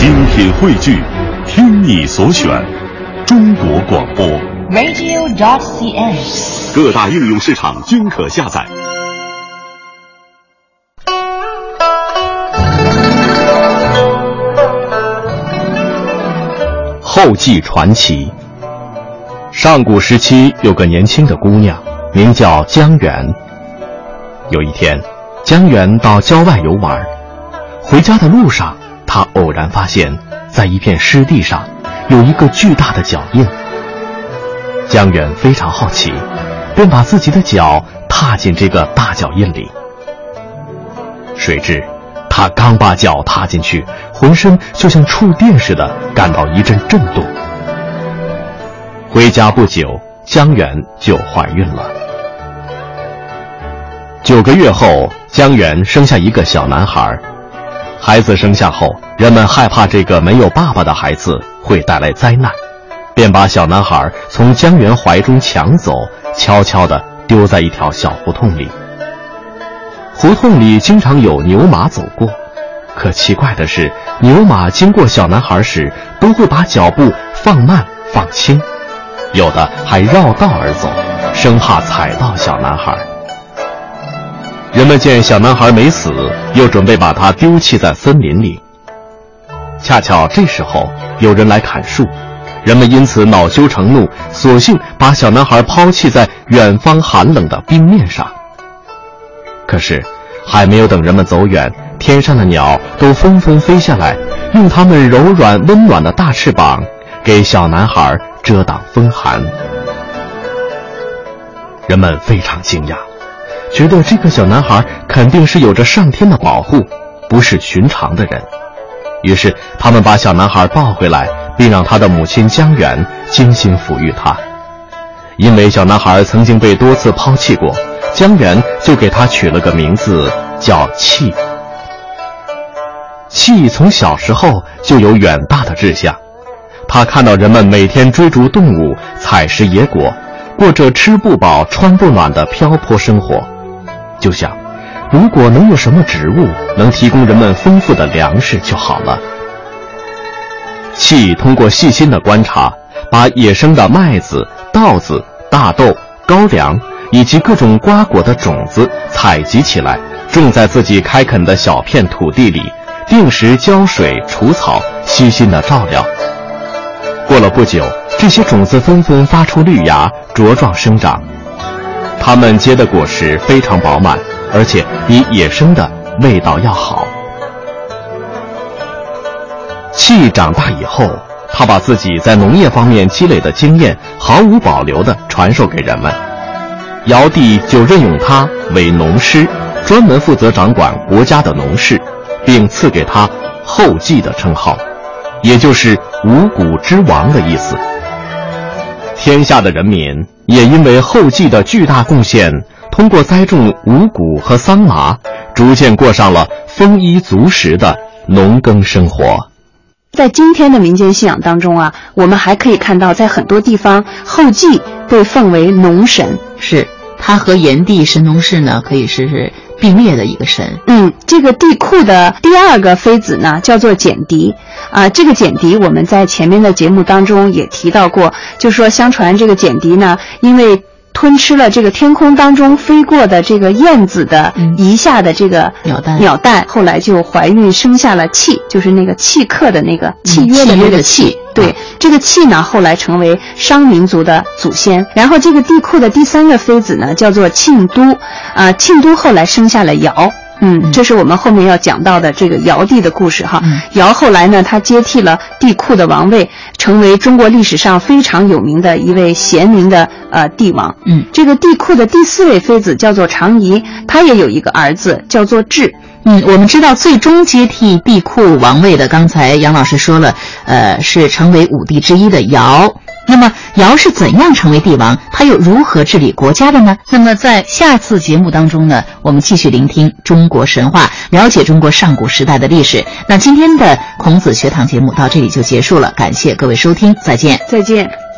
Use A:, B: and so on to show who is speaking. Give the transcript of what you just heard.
A: 精品汇聚，听你所选，中国广播。
B: radio.dot.cn，。
A: 各大应用市场均可下载。
C: 后继传奇。上古时期有个年轻的姑娘，名叫江源。有一天，江源到郊外游玩，回家的路上，他偶然发现，在一片湿地上，有一个巨大的脚印。江源非常好奇，便把自己的脚踏进这个大脚印里。谁知，他刚把脚踏进去，浑身就像触电似的，感到一阵震动。回家不久，江源就怀孕了。九个月后，江源生下一个小男孩。孩子生下后，人们害怕这个没有爸爸的孩子会带来灾难，便把小男孩从江源怀中抢走，悄悄地丢在一条小胡同里。胡同里经常有牛马走过，可奇怪的是，牛马经过小男孩时都会把脚步放慢放轻，有的还绕道而走，生怕踩到小男孩。人们见小男孩没死，又准备把他丢弃在森林里。恰巧这时候有人来砍树，人们因此恼羞成怒，索性把小男孩抛弃在远方寒冷的冰面上。可是，还没有等人们走远，天上的鸟都纷纷飞下来，用它们柔软温暖的大翅膀给小男孩遮挡风寒。人们非常惊讶，觉得这个小男孩肯定是有着上天的保护，不是寻常的人。于是，他们把小男孩抱回来，并让他的母亲江源精心抚育他。因为小男孩曾经被多次抛弃过。江源就给他取了个名字，叫气。气从小时候就有远大的志向，他看到人们每天追逐动物、采食野果，过着吃不饱、穿不暖的漂泊生活，就想，如果能有什么植物能提供人们丰富的粮食就好了。气通过细心的观察，把野生的麦子、稻子、大豆、高粱。以及各种瓜果的种子采集起来，种在自己开垦的小片土地里，定时浇水、除草，悉心的照料。过了不久，这些种子纷纷发出绿芽，茁壮生长。它们结的果实非常饱满，而且比野生的味道要好。气长大以后，他把自己在农业方面积累的经验毫无保留地传授给人们。尧帝就任用他为农师，专门负责掌管国家的农事，并赐给他“后继”的称号，也就是“五谷之王”的意思。天下的人民也因为后稷的巨大贡献，通过栽种五谷和桑麻，逐渐过上了丰衣足食的农耕生活。
D: 在今天的民间信仰当中啊，我们还可以看到，在很多地方，后稷被奉为农神。
B: 是他和炎帝神农氏呢，可以说是并列的一个神。
D: 嗯，这个帝喾的第二个妃子呢，叫做简狄。啊，这个简狄我们在前面的节目当中也提到过，就说相传这个简狄呢，因为吞吃了这个天空当中飞过的这个燕子的遗下的这个
B: 鸟蛋，
D: 鸟蛋，后来就怀孕生下了契，就是那个契克的那个契约的那个契。对，这个契呢，后来成为商民族的祖先。然后这个帝喾的第三个妃子呢，叫做庆都，啊，庆都后来生下了尧。嗯，这是我们后面要讲到的这个尧帝的故事哈。尧后来呢，他接替了帝喾的王位，成为中国历史上非常有名的一位贤明的呃帝王。
B: 嗯，
D: 这个帝喾的第四位妃子叫做长仪，她也有一个儿子叫做智。
B: 嗯，我们知道最终接替帝喾王位的，刚才杨老师说了，呃，是成为五帝之一的尧。那么尧是怎样成为帝王？他又如何治理国家的呢？那么在下次节目当中呢，我们继续聆听中国神话，了解中国上古时代的历史。那今天的孔子学堂节目到这里就结束了，感谢各位收听，再见，
D: 再见。